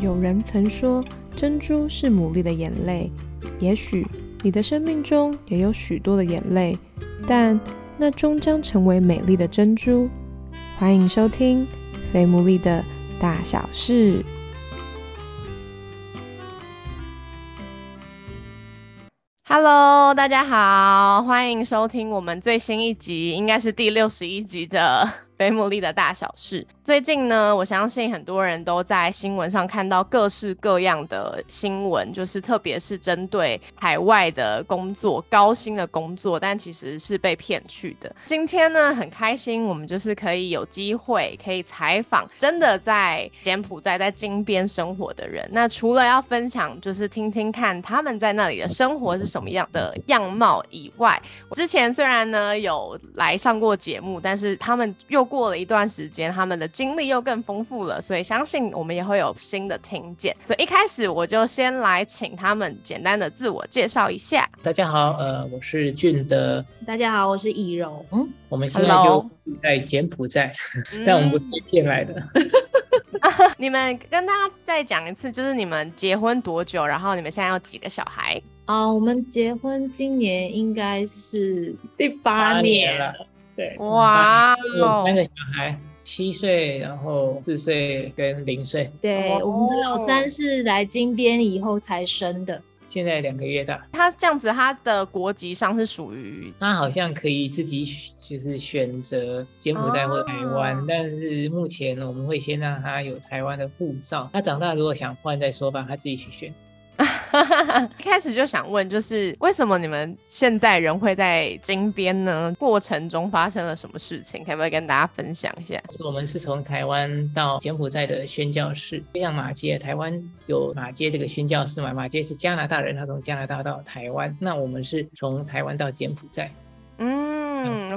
有人曾说，珍珠是牡蛎的眼泪。也许你的生命中也有许多的眼泪，但那终将成为美丽的珍珠。欢迎收听《非牡蛎的大小事》。Hello，大家好，欢迎收听我们最新一集，应该是第六十一集的《非牡蛎的大小事》。最近呢，我相信很多人都在新闻上看到各式各样的新闻，就是特别是针对海外的工作、高薪的工作，但其实是被骗去的。今天呢，很开心，我们就是可以有机会可以采访真的在柬埔寨、在金边生活的人。那除了要分享，就是听听看他们在那里的生活是什么样的样貌以外，之前虽然呢有来上过节目，但是他们又过了一段时间，他们的。经历又更丰富了，所以相信我们也会有新的听见。所以一开始我就先来请他们简单的自我介绍一下。大家好，呃，我是俊德。大家好，我是易柔。嗯，我们现在就在柬埔寨，但我们不是被骗来的。你们跟大家再讲一次，就是你们结婚多久？然后你们现在有几个小孩？啊，我们结婚今年应该是第八年了。对，哇，三个小孩。七岁，然后四岁跟零岁。对，我们的老三是来金边以后才生的，现在两个月大。他这样子，他的国籍上是属于他好像可以自己就是选择柬埔寨或台湾，但是目前我们会先让他有台湾的护照。他长大如果想换再说吧，他自己去选。一开始就想问，就是为什么你们现在人会在金边呢？过程中发生了什么事情？可不可以跟大家分享一下？我们是从台湾到柬埔寨的宣教士，就像马街，台湾有马街这个宣教士嘛？马街是加拿大人，他从加拿大到台湾，那我们是从台湾到柬埔寨。嗯，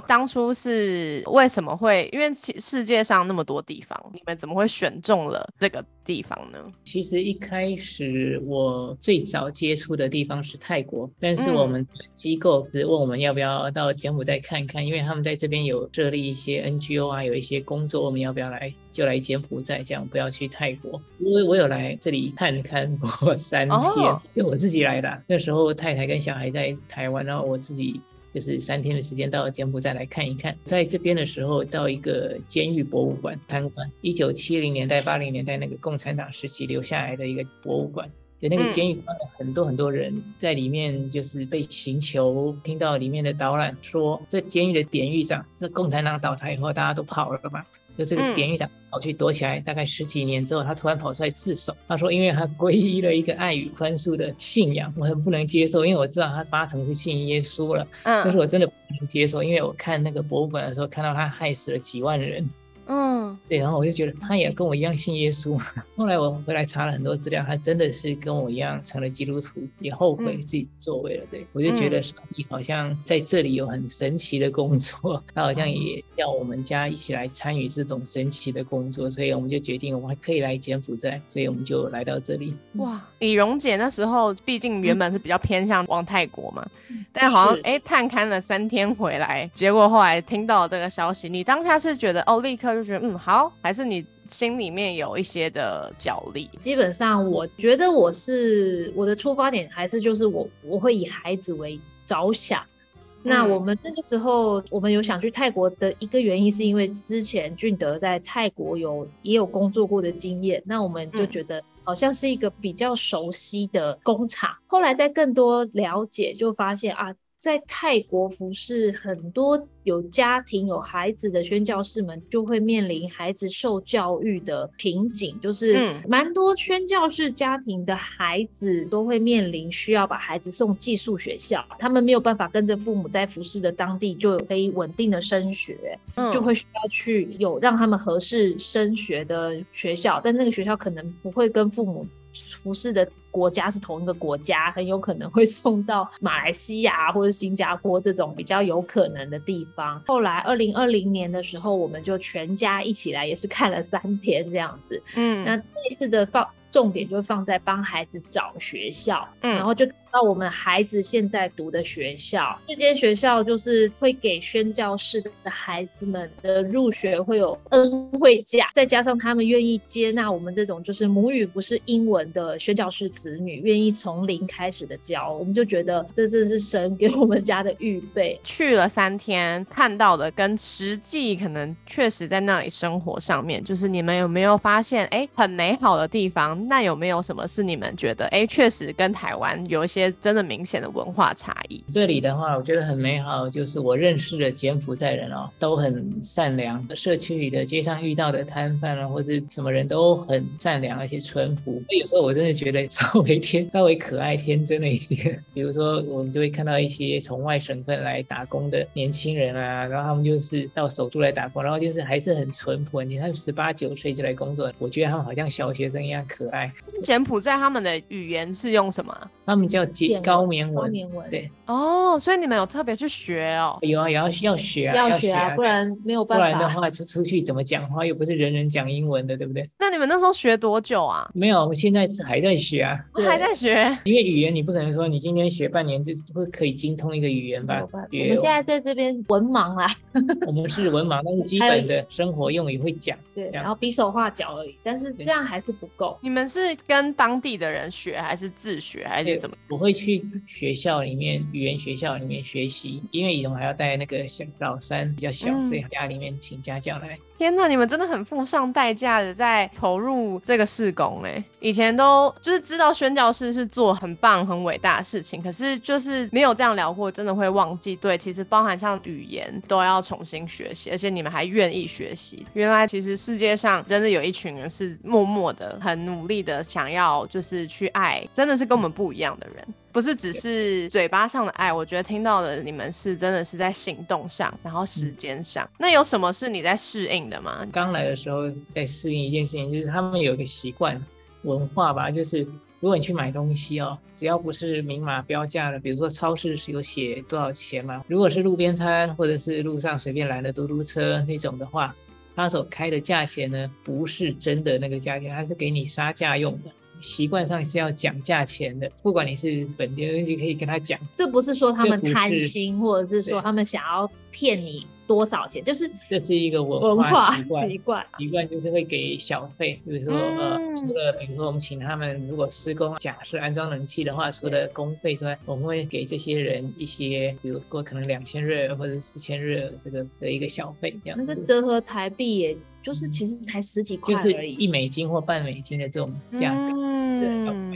当初是为什么会？因为世世界上那么多地方，你们怎么会选中了这个地方呢？其实一开始我最早接触的地方是泰国，但是我们机构是问我们要不要到柬埔寨看看，因为他们在这边有设立一些 NGO 啊，有一些工作，我们要不要来就来柬埔寨，这样不要去泰国。因为我有来这里探看过 三天，因为我自己来的，那时候太太跟小孩在台湾，然后我自己。就是三天的时间到柬埔寨来看一看，在这边的时候到一个监狱博物馆参观，一九七零年代、八零年代那个共产党时期留下来的一个博物馆，就那个监狱关了很多很多人在里面，就是被刑求。听到里面的导览说，这监狱的典狱长是共产党倒台以后大家都跑了嘛。就这个典狱长跑去躲起来，大概十几年之后，他突然跑出来自首。他说：“因为他皈依了一个爱与宽恕的信仰，我很不能接受。因为我知道他八成是信耶稣了，嗯，但是我真的不能接受。因为我看那个博物馆的时候，看到他害死了几万人。”嗯，对，然后我就觉得他也跟我一样信耶稣。后来我回来查了很多资料，他真的是跟我一样成了基督徒，也后悔自己作为了。对我就觉得上帝好像在这里有很神奇的工作，他好像也要我们家一起来参与这种神奇的工作，所以我们就决定我们还可以来柬埔寨，所以我们就来到这里。哇，李荣姐那时候毕竟原本是比较偏向往泰国嘛，但好像哎探勘了三天回来，结果后来听到这个消息，你当下是觉得哦立刻。就觉得嗯好，还是你心里面有一些的角力。基本上，我觉得我是我的出发点还是就是我我会以孩子为着想。那我们那个时候，我们有想去泰国的一个原因，是因为之前俊德在泰国有也有工作过的经验，那我们就觉得好像是一个比较熟悉的工厂。后来在更多了解，就发现啊。在泰国服侍很多有家庭有孩子的宣教士们，就会面临孩子受教育的瓶颈，就是蛮多宣教士家庭的孩子都会面临需要把孩子送寄宿学校，他们没有办法跟着父母在服侍的当地就可以稳定的升学，就会需要去有让他们合适升学的学校，但那个学校可能不会跟父母。服饰的国家是同一个国家，很有可能会送到马来西亚或者新加坡这种比较有可能的地方。后来二零二零年的时候，我们就全家一起来，也是看了三天这样子。嗯，那这一次的放重点就放在帮孩子找学校，嗯，然后就到我们孩子现在读的学校，这间学校就是会给宣教士的孩子们的入学会有恩惠价，再加上他们愿意接纳我们这种就是母语不是英文的宣教士子女，愿意从零开始的教，我们就觉得这真是神给我们家的预备。去了三天，看到的跟实际可能确实在那里生活上面，就是你们有没有发现，哎，很美好的地方？那有没有什么是你们觉得，哎，确实跟台湾有一些真的明显的文化差异？这里的话，我觉得很美好，就是我认识的柬埔寨人哦，都很善良。社区里的街上遇到的摊贩啊，或者什么人都很善良，而且淳朴。有时候我真的觉得稍微天稍微可爱天真了一点。比如说，我们就会看到一些从外省份来打工的年轻人啊，然后他们就是到首都来打工，然后就是还是很淳朴，你看十八九岁就来工作，我觉得他们好像小学生一样可爱。柬埔寨他们的语言是用什么？他们叫简高棉文。高棉文。对。哦，所以你们有特别去学哦？有啊，也要要学啊，要学啊，不然没有办法。不然的话，就出去怎么讲话？又不是人人讲英文的，对不对？那你们那时候学多久啊？没有，我们现在是还在学啊，还在学。因为语言你不可能说你今天学半年就会可以精通一个语言吧？我们现在在这边文盲啦。我们是文盲，但是基本的生活用语会讲。对，然后比手画脚而已，但是这样还是不够。你们是跟当地的人学，还是自学，还是怎么？我会去学校里面语言学校里面学习，因为以前还要带那个小老三比较小，所以家里面请家教来。天呐，你们真的很付上代价的在投入这个事工哎！以前都就是知道宣教师是做很棒很伟大的事情，可是就是没有这样聊过，真的会忘记。对，其实包含像语言都要重新学习，而且你们还愿意学习。原来其实世界上真的有一群人是默默的、很努力的，想要就是去爱，真的是跟我们不一样的人。不是只是嘴巴上的爱，我觉得听到的你们是真的是在行动上，然后时间上。那有什么是你在适应的吗？刚来的时候在适应一件事情，就是他们有一个习惯文化吧，就是如果你去买东西哦，只要不是明码标价的，比如说超市是有写多少钱嘛，如果是路边摊或者是路上随便拦的嘟嘟车那种的话，他所开的价钱呢，不是真的那个价钱，他是给你杀价用的。习惯上是要讲价钱的，不管你是本地人，就可以跟他讲。这不是说他们贪心，或者是说他们想要骗你多少钱，就是这是一个文化习惯。习惯习惯就是会给小费，比如说呃，除了比如说我们请他们如果施工，假设安装冷气的话，除了工费之外，我们会给这些人一些，比如说可能两千日或者四千日这个的一个小费这样。那个折合台币也。就是其实才十几块就是，一美金或半美金的这种价格，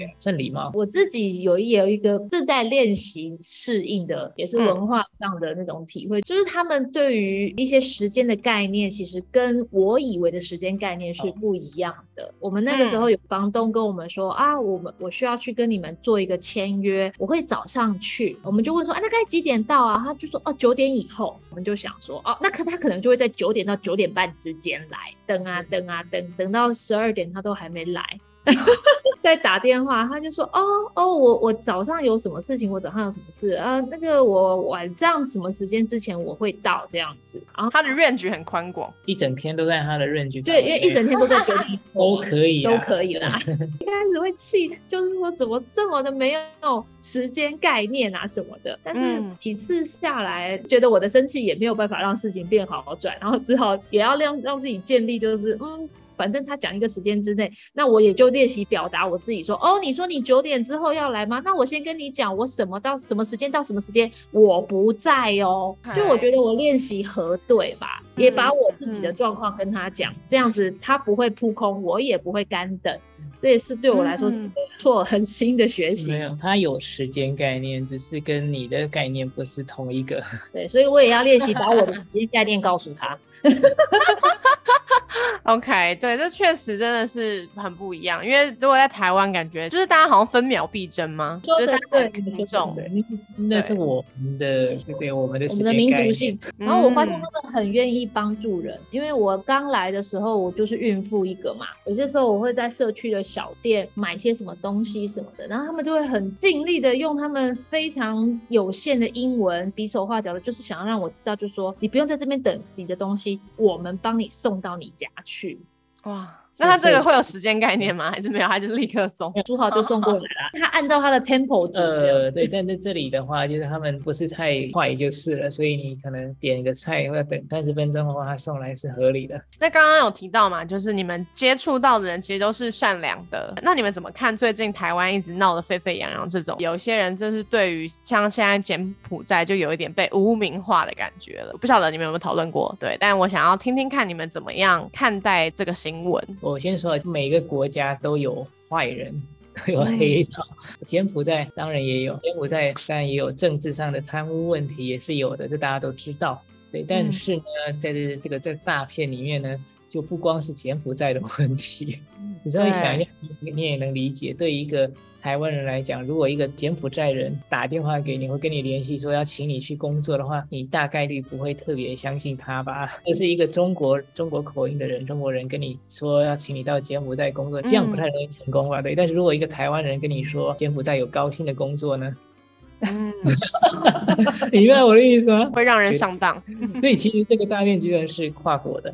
对，算礼貌。我自己有也有一个正在练习适应的，也是文化上的那种体会，就是他们对于一些时间的概念，其实跟我以为的时间概念是不一样的。我们那个时候有房东跟我们说啊，我们我需要去跟你们做一个签约，我会早上去，我们就问说，啊，那该几点到啊？他就说，哦，九点以后。我们就想说，哦，那可他可能就会在九点到九点半之间来。等啊等啊等，等到十二点他都还没来，再打电话他就说哦哦我我早上有什么事情，我早上有什么事啊？那个我晚上什么时间之前我会到这样子。然后他的 range 很宽广，一整天都在他的 range。对，因为一整天都在 都可以都可以啦。一开始会气，就是说怎么这么的没有时间概念啊什么的。但是一次下来，觉得我的生气也没有办法让事情变好转，然后只好也要让让自己建立。就是嗯，反正他讲一个时间之内，那我也就练习表达我自己说哦，你说你九点之后要来吗？那我先跟你讲，我什么到什么时间到什么时间我不在哦。就我觉得我练习核对吧，也把我自己的状况跟他讲，这样子他不会扑空，我也不会干等。这也是对我来说是错很新的学习。没有，他有时间概念，只是跟你的概念不是同一个。对，所以我也要练习把我的时间概念告诉他。OK，对，这确实真的是很不一样。因为如果在台湾，感觉就是大家好像分秒必争吗？说的对，那种，那是我们的，对我们的我们的民族性。然后我发现他们很愿意帮助人，因为我刚来的时候，我就是孕妇一个嘛。有些时候我会在社区的小店买些什么东西什么的，然后他们就会很尽力的用他们非常有限的英文比手画脚的，就是想要让我知道，就是说你不用在这边等你的东西，我们帮你送到你家去。哇，那他这个会有时间概念吗？还是没有？他就立刻送，煮好就送过来了。他按照他的 tempo 煮。呃，对，但在这里的话，就是他们不是太快就是了，所以你可能点一个菜要等三十分钟的话，他送来是合理的。那刚刚有提到嘛，就是你们接触到的人其实都是善良的。那你们怎么看最近台湾一直闹得沸沸扬扬这种？有些人就是对于像现在柬埔寨就有一点被污名化的感觉了。不晓得你们有没有讨论过？对，但我想要听听看你们怎么样看待这个新闻。我先说，每个国家都有坏人，都有黑道。柬埔寨当然也有，柬埔寨当然也有政治上的贪污问题，也是有的，这大家都知道。对，但是呢，在这这个在诈骗里面呢，就不光是柬埔寨的问题。你稍微想一下，你也能理解，对一个。台湾人来讲，如果一个柬埔寨人打电话给你，会跟你联系说要请你去工作的话，你大概率不会特别相信他吧？这是一个中国中国口音的人，中国人跟你说要请你到柬埔寨工作，这样不太容易成功吧？对。但是如果一个台湾人跟你说柬埔寨有高薪的工作呢？嗯，明白我的意思吗？会让人上当。所以其实这个诈骗居然是跨国的，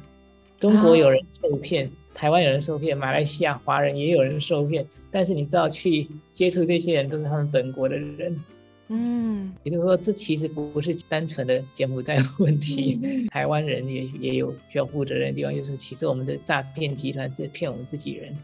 中国有人受骗。台湾有人受骗，马来西亚华人也有人受骗，但是你知道去接触这些人都是他们本国的人，嗯，也就是说这其实不是单纯的柬埔寨的问题，台湾人也也有需要负责任的地方，就是其实我们的诈骗集团在骗我们自己人。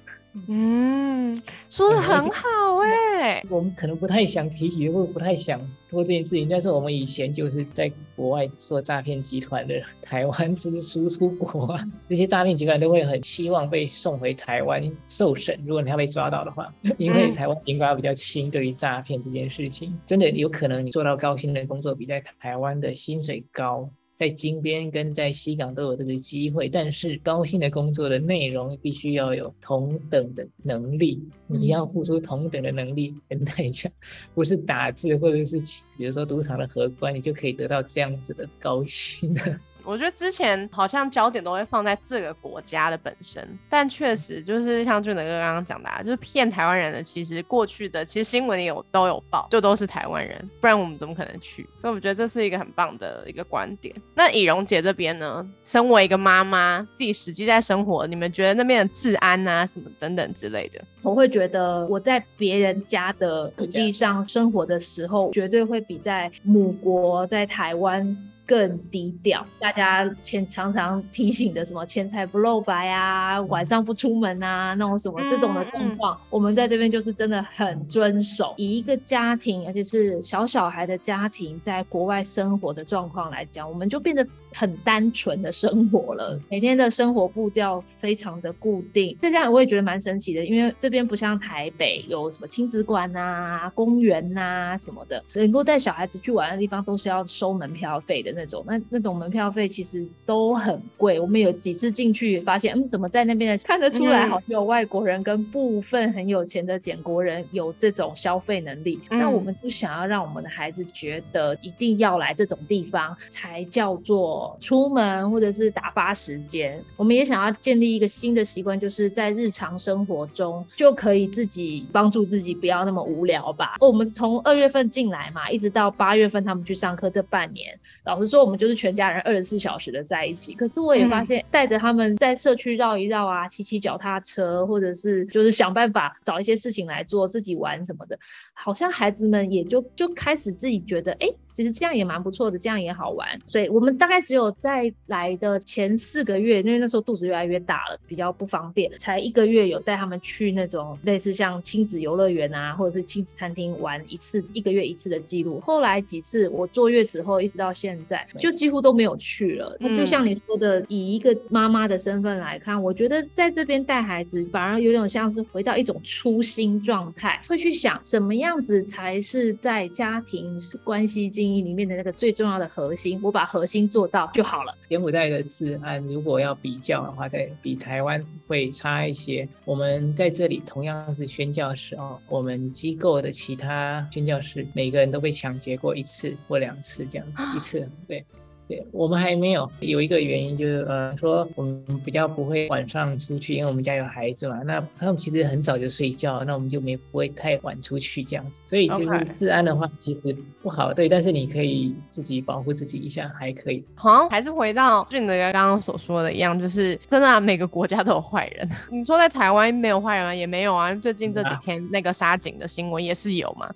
嗯，说的很好哎，我们可能不太想提起，或不太想做这件事情，但是我们以前就是在国外做诈骗集团的，台湾就是输出国啊，这些诈骗集团都会很希望被送回台湾受审，如果你要被抓到的话，因为台湾刑罚比较轻，对于诈骗这件事情，真的有可能你做到高薪的工作，比在台湾的薪水高。在金边跟在西港都有这个机会，但是高薪的工作的内容必须要有同等的能力，你要付出同等的能力跟代价，不是打字或者是比如说赌场的荷官，你就可以得到这样子的高薪的。我觉得之前好像焦点都会放在这个国家的本身，但确实就是像俊德哥刚刚讲的，就是骗台湾人的，其实过去的其实新闻也有都有报，就都是台湾人，不然我们怎么可能去？所以我觉得这是一个很棒的一个观点。那以荣姐这边呢，身为一个妈妈，自己实际在生活，你们觉得那边的治安啊，什么等等之类的，我会觉得我在别人家的土地上生活的时候，绝对会比在母国在台湾。更低调，大家前常常提醒的什么钱财不露白啊，晚上不出门啊，那种什么这种的状况，我们在这边就是真的很遵守。以一个家庭，而且是小小孩的家庭，在国外生活的状况来讲，我们就变得。很单纯的生活了，每天的生活步调非常的固定，这样我也觉得蛮神奇的，因为这边不像台北有什么亲子馆啊、公园呐什么的，能够带小孩子去玩的地方都是要收门票费的那种，那那种门票费其实都很贵。我们有几次进去发现，嗯，怎么在那边的看得出来，好像有外国人跟部分很有钱的柬国人有这种消费能力。那我们不想要让我们的孩子觉得一定要来这种地方才叫做。出门或者是打发时间，我们也想要建立一个新的习惯，就是在日常生活中就可以自己帮助自己，不要那么无聊吧。我们从二月份进来嘛，一直到八月份他们去上课这半年，老实说，我们就是全家人二十四小时的在一起。可是我也发现，带着他们在社区绕一绕啊，骑骑脚踏车，或者是就是想办法找一些事情来做，自己玩什么的，好像孩子们也就就开始自己觉得，哎。其实这样也蛮不错的，这样也好玩。所以我们大概只有在来的前四个月，因为那时候肚子越来越大了，比较不方便，才一个月有带他们去那种类似像亲子游乐园啊，或者是亲子餐厅玩一次，一个月一次的记录。后来几次我坐月子后一直到现在，就几乎都没有去了。那就像你说的，以一个妈妈的身份来看，我觉得在这边带孩子反而有点像是回到一种初心状态，会去想什么样子才是在家庭关系经营里面的那个最重要的核心，我把核心做到就好了。柬埔寨的治安，如果要比较的话，在比台湾会差一些。我们在这里同样是宣教师哦，我们机构的其他宣教师，每个人都被抢劫过一次或两次这样，一次对。对我们还没有有一个原因就是呃说我们比较不会晚上出去，因为我们家有孩子嘛。那他们其实很早就睡觉，那我们就没不会太晚出去这样子。所以其实治安的话其实不好，对，但是你可以自己保护自己一下，还可以。好像还是回到俊德刚刚所说的一样，就是真的、啊、每个国家都有坏人。你说在台湾没有坏人吗？也没有啊。最近这几天那个杀警的新闻也是有嘛。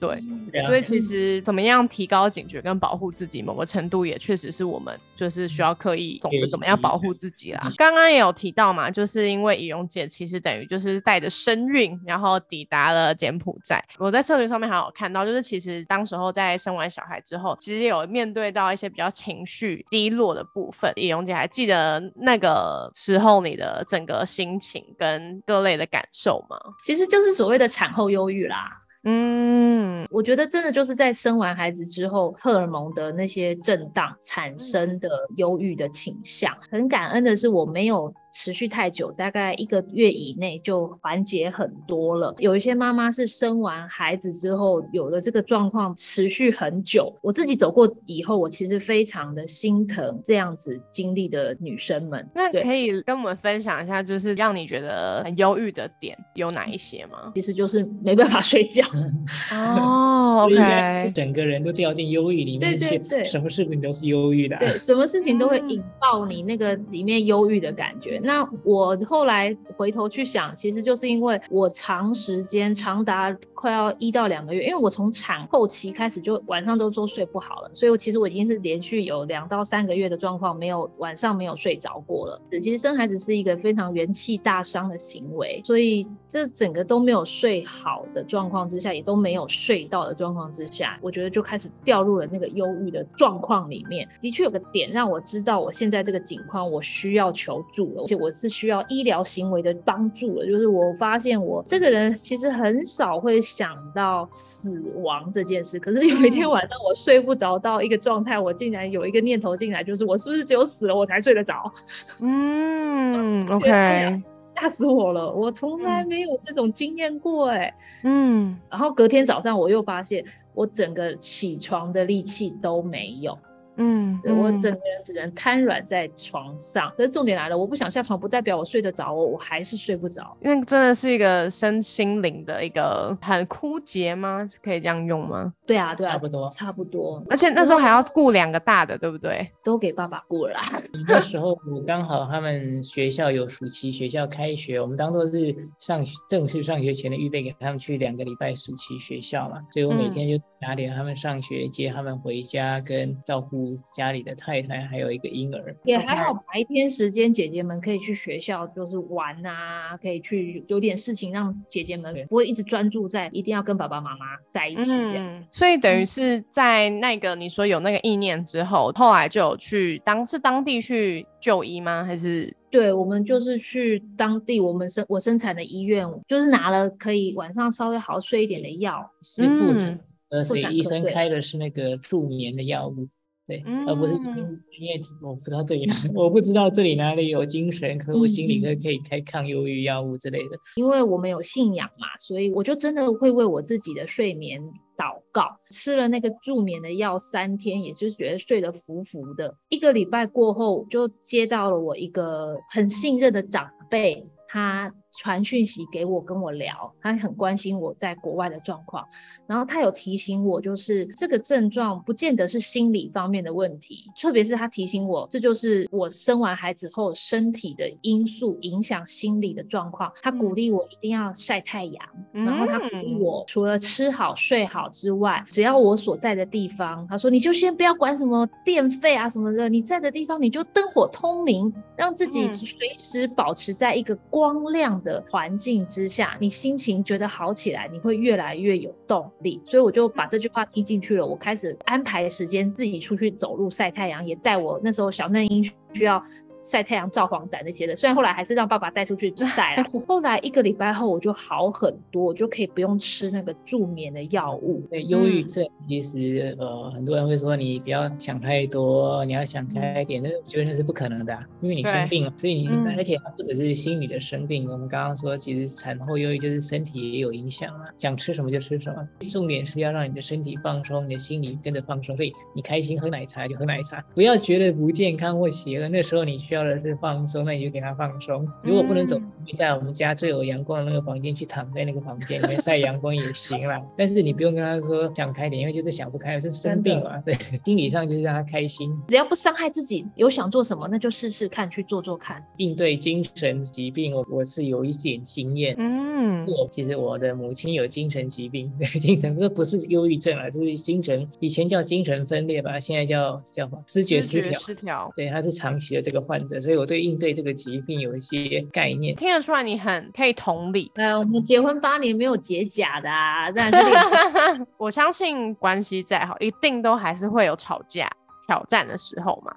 对，所以其实怎么样提高警觉跟保护自己，某个程度也确实是我们就是需要刻意懂得怎么样保护自己啦。刚刚也有提到嘛，就是因为仪容姐其实等于就是带着身孕，然后抵达了柬埔寨。我在社群上面还有看到，就是其实当时候在生完小孩之后，其实有面对到一些比较情绪低落的部分。仪容姐还记得那个时候你的整个心情跟各类的感受吗？其实就是所谓的产后忧郁啦。嗯，我觉得真的就是在生完孩子之后，荷尔蒙的那些震荡产生的忧郁的倾向。很感恩的是，我没有持续太久，大概一个月以内就缓解很多了。有一些妈妈是生完孩子之后有了这个状况，持续很久。我自己走过以后，我其实非常的心疼这样子经历的女生们。那可以跟我们分享一下，就是让你觉得很忧郁的点有哪一些吗？其实就是没办法睡觉。哦，OK，整个人都掉进忧郁里面去，对对对什么事情都是忧郁的啊、对，什么事情都会嗯引爆你那个里面忧郁的感觉。那我后来回头去想，其实就是因为我长时间长达快要一到两个月，因为我从产后期开始就晚上都都睡不好了，所以我其实我已经是连续有两到三个月的状况，没有晚上没有睡着过了。其实生孩子是一个非常元气大伤的行为，所以这整个都没有睡好的状况之下，也都没有睡到的状况之下，我觉得就开始掉入了那个忧郁的状况里面。的确有个点让我知道我现在这个境况，我需要求助了，且我是需要医疗行为的帮助了。就是我发现我这个人其实很少会想到死亡这件事，可是有一天晚上我睡不着到一个状态，我竟然有一个念头进来，就是我是不是只有死了我才睡得着？嗯，OK，吓死我了！我从来没有这种经验过哎、嗯，然后隔天早上我又发现，我整个起床的力气都没有，嗯，对我嗯整个人只能瘫软在床上。可是重点来了，我不想下床，不代表我睡得着我，我还是睡不着。因为真的是一个身心灵的一个很枯竭吗？是可以这样用吗？对啊，对啊，差不多。差不多。而且那时候还要雇两个大的，对不对？都给爸爸雇了。那时候我刚好他们学校有暑期学校开学，我们当做是上学正式上学前的预备，给他们去两个礼拜暑期学校嘛。所以我每嗯天就打点他们上学，接他们回家，跟照顾家里的太太，还有一个婴儿。也还好，白天时间姐姐们可以去学校，就是玩啊，可以去有点事情，让姐姐们不会一直专注在一定要跟爸爸妈妈在一起这样。嗯，所以等于是在那个你说有那个意念之后，后来就有去当是当地去就医吗？还是对，我们就是去当地我们生我生产的医院，就是拿了可以晚上稍微好睡一点的药。是妇产嗯科，所以医生开的是那个助眠的药物，对，而不是嗯因为我不知道这里哪，我不知道这里哪里有精神科或心理科可以开抗忧郁药物之类的。因为我们有信仰嘛，所以我就真的会为我自己的睡眠祷告。吃了那个助眠的药三天，也就是觉得睡得服服的。一个礼拜过后，就接到了我一个很信任的长辈，他传讯息给我，跟我聊，他很关心我在国外的状况。然后他有提醒我，就是这个症状不见得是心理方面的问题，特别是他提醒我，这就是我生完孩子后身体的因素影响心理的状况。他鼓励我一定要晒太阳，然后他鼓励嗯我除了吃好睡好之外，只要我所在的地方，他说你就先不要管什么电费啊什么的，你在的地方你就灯火通明，让自己嗯随时保持在一个光亮的环境之下，你心情觉得好起来，你会越来越有动力。所以我就把这句话听进去了，我开始安排时间自己出去走路晒太阳，也带我那时候小嫩英需要。晒太阳、照黄疸那些的。虽然后来还是让爸爸带出去晒了，后来一个礼拜后我就好很多，我就可以不用吃那个助眠的药物。对，忧郁症其实呃很多人会说你不要想太多，你要想开一点，但是我觉得那是不可能的，因为你生病了，所以你而且不只是心理的生病，我们刚刚说其实产后忧郁就是身体也有影响啊，想吃什么就吃什么，重点是要让你的身体放松，你的心理跟着放松。所以你开心喝奶茶就喝奶茶，不要觉得不健康或邪恶，那时候你需要的是放松，那你就给他放松。如果不能走，在我们家最有阳光的那个房间去躺在那个房间里面晒阳光也行啦。但是你不用跟他说想开点，因为就是想不开，是生病嘛。对，心理上就是让他开心，只要不伤害自己，有想做什么那就试试看，去做做看。应对精神疾病，我我是有一点经验。嗯，我其实我的母亲有精神疾病，对精神这不是忧郁症啊，就是精神，以前叫精神分裂吧，现在叫叫什么？视觉失调。失调。对，他是长期的这个患者，所以我对应对这个疾病有一些概念。听得出来你很可以同理。哎，我们结婚八年没有结假的啊，但是我相信关系再好，一定都还是会有吵架、挑战的时候嘛。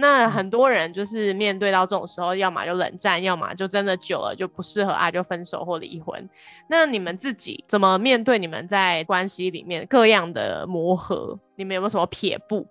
那很多人就是面对到这种时候，要么就冷战，要么就真的久了就不适合啊，就分手或离婚。那你们自己怎么面对你们在关系里面各样的磨合？你们有没有什么撇步？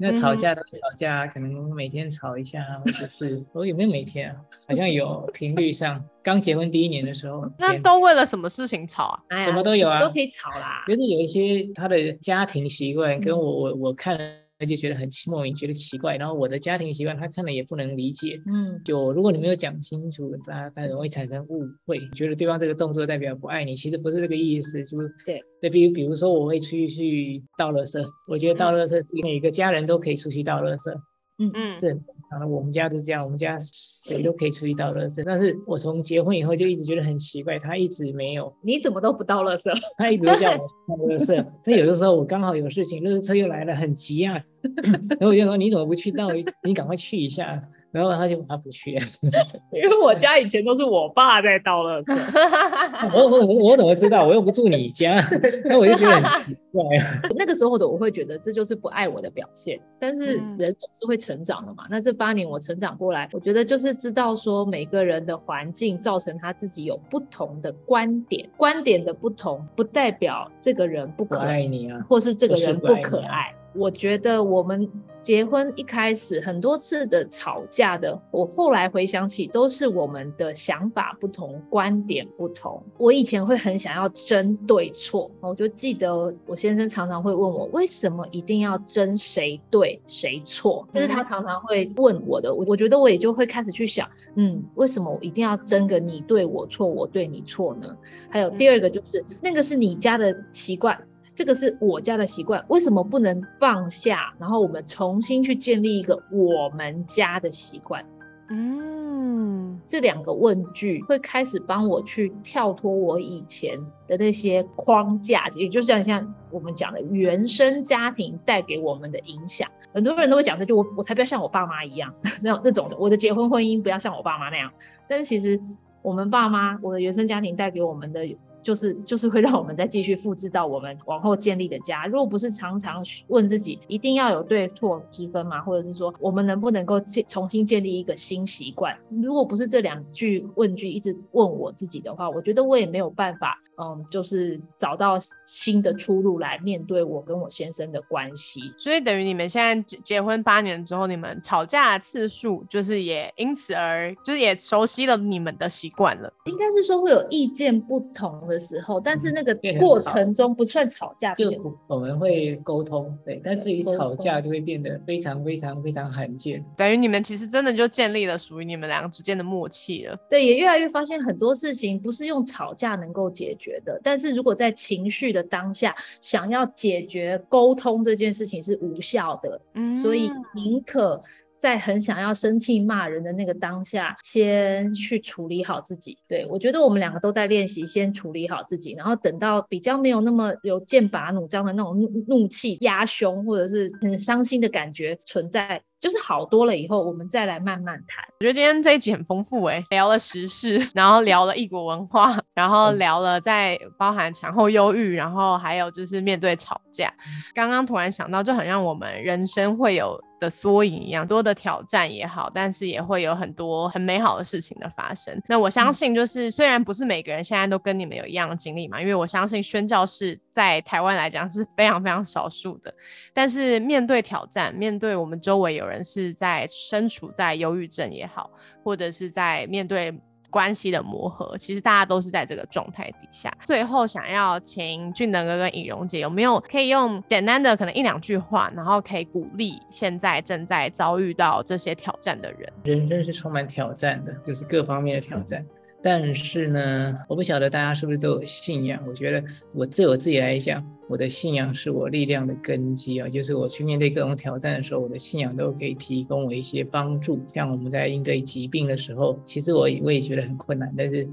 那吵架都吵架，可能每天吵一下，或者是我有没有每天啊？好像有频率上。刚结婚第一年的时候，那都为了什么事情吵啊？什么都有啊，都可以吵啦。就是有一些他的家庭习惯跟我我我看。他就觉得很莫名，觉得奇怪。然后我的家庭习惯，他看了也不能理解。嗯，就如果你没有讲清楚，他他容易产生误会，觉得对方这个动作代表不爱你，其实不是这个意思。就对，对，比如比如说我会出去倒垃圾，我觉得倒垃圾每个家人都可以出去倒垃圾。嗯嗯，正常的。我们家都这样，我们家谁都可以出去倒垃圾。但是我从结婚以后就一直觉得很奇怪，他一直没有。你怎么都不倒垃圾？他一直都叫我倒垃圾。他有的时候我刚好有事情，垃圾车又来了，很急啊。然后我就说你怎么不去倒？你赶快去一下。然后他就他不去，因为我家以前都是我爸在倒垃圾。我我我怎么知道？我又不住你家，那我就觉得很奇怪。那个时候的我会觉得这就是不爱我的表现。但是人总是会成长的嘛。那这八年我成长过来，我觉得就是知道说每个人的环境造成他自己有不同的观点，观点的不同不代表这个人不可爱你啊，或是这个人不可爱。我觉得我们结婚一开始很多次的吵架的，我后来回想起都是我们的想法不同，观点不同。我以前会很想要争对错，我就记得我先生常常会问我，为什么一定要争谁对谁错？就是他常常会问我的，我我觉得我也就会开始去想，嗯，为什么我一定要争个你对我错，我对你错呢？还有第二个就是那个是你家的习惯。这个是我家的习惯，为什么不能放下？然后我们重新去建立一个我们家的习惯。嗯，这两个问句会开始帮我去跳脱我以前的那些框架，也就像像我们讲的原生家庭带给我们的影响。很多人都会讲这句，我我才不要像我爸妈一样，那那种的，我的结婚婚姻不要像我爸妈那样。但是其实我们爸妈，我的原生家庭带给我们的。就是就是会让我们再继续复制到我们往后建立的家。如果不是常常问自己一定要有对错之分吗？或者是说我们能不能够建重新建立一个新习惯？如果不是这两句问句一直问我自己的话，我觉得我也没有办法，嗯，就是找到新的出路来面对我跟我先生的关系。所以等于你们现在结婚八年之后，你们吵架次数就是也因此而就是也熟悉了你们的习惯了。应该是说会有意见不同。的时候，但是那个过程中不算吵架，就我们会沟通，对。但至于吵架，就会变得非常非常非常罕见。等于你们其实真的就建立了属于你们两个之间的默契了。对，也越来越发现很多事情不是用吵架能够解决的。但是如果在情绪的当下想要解决沟通这件事情是无效的，嗯，所以宁可。在很想要生气骂人的那个当下，先去处理好自己。对我觉得我们两个都在练习，先处理好自己，然后等到比较没有那么有剑拔弩张的那种怒怒气压胸，或者是很伤心的感觉存在。就是好多了以后，我们再来慢慢谈。我觉得今天这一集很丰富哎，聊了时事，然后聊了异国文化，然后聊了在包含产后忧郁，然后还有就是面对吵架。刚刚突然想到，就很像我们人生会有。的缩影一样多的挑战也好，但是也会有很多很美好的事情的发生。那我相信，就是虽然不是每个人现在都跟你们有一样的经历嘛，因为我相信宣教士在台湾来讲是非常非常少数的。但是面对挑战，面对我们周围有人是在身处在忧郁症也好，或者是在面对。关系的磨合，其实大家都是在这个状态底下。最后想要请俊能哥跟尹荣姐，有没有可以用简单的可能一两句话，然后可以鼓励现在正在遭遇到这些挑战的人？人生是充满挑战的，就是各方面的挑战。但是呢，我不晓得大家是不是都有信仰。我觉得我自我自己来讲，我的信仰是我力量的根基啊。就是我去面对各种挑战的时候，我的信仰都可以提供我一些帮助。像我们在应对疾病的时候，其实我我也觉得很困难，但是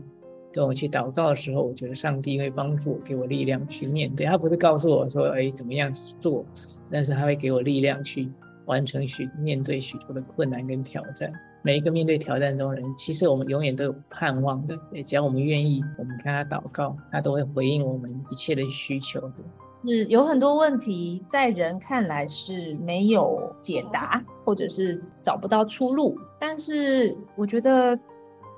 当我去祷告的时候，我觉得上帝会帮助我，给我力量去面对。他不是告诉我说，哎，怎么样做，但是他会给我力量去完成许面对许多的困难跟挑战。每一个面对挑战中的人，其实我们永远都有盼望的。只要我们愿意，我们跟他祷告，他都会回应我们一切的需求的。是有很多问题在人看来是没有解答，或者是找不到出路。但是我觉得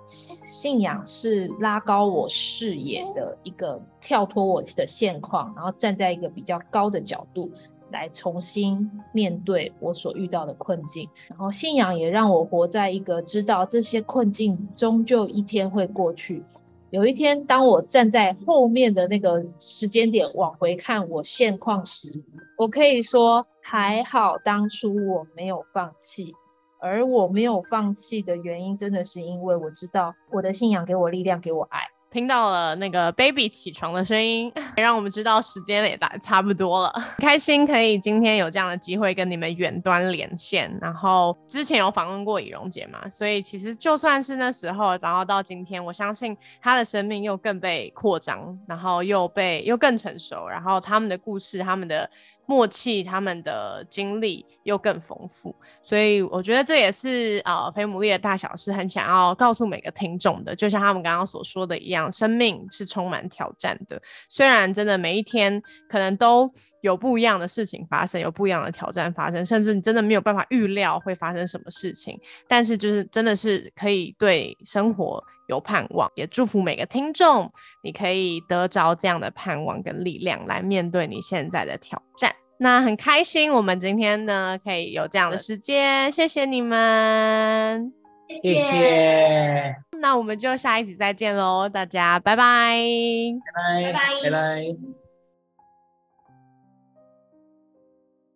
信仰是拉高我视野的一个跳脱我的现况，然后站在一个比较高的角度。来重新面对我所遇到的困境，然后信仰也让我活在一个知道这些困境终究一天会过去。有一天，当我站在后面的那个时间点往回看我现况时，我可以说还好当初我没有放弃，而我没有放弃的原因，真的是因为我知道我的信仰给我力量，给我爱。听到了那个 baby 起床的声音，让我们知道时间也大差不多了。开心可以今天有这样的机会跟你们远端连线，然后之前有访问过以荣姐嘛，所以其实就算是那时候，然后到今天，我相信她的生命又更被扩张，然后又被又更成熟，然后他们的故事，他们的。默契，他们的经历又更丰富，所以我觉得这也是呃，菲姆利的大小是很想要告诉每个听众的。就像他们刚刚所说的一样样，生命是充满挑战的。虽然真的每一天可能都有不一样的事情发生，有不一样的挑战发生，甚至你真的没有办法预料会发生什么事情，但是就是真的是可以对生活有盼望。也祝福每个听众，你可以得着这样的盼望跟力量来面对你现在的挑战。那很开心，我们今天呢可以有这样的时间，谢谢你们，谢谢。那我们就下一集再见喽，大家拜拜，拜拜，拜拜。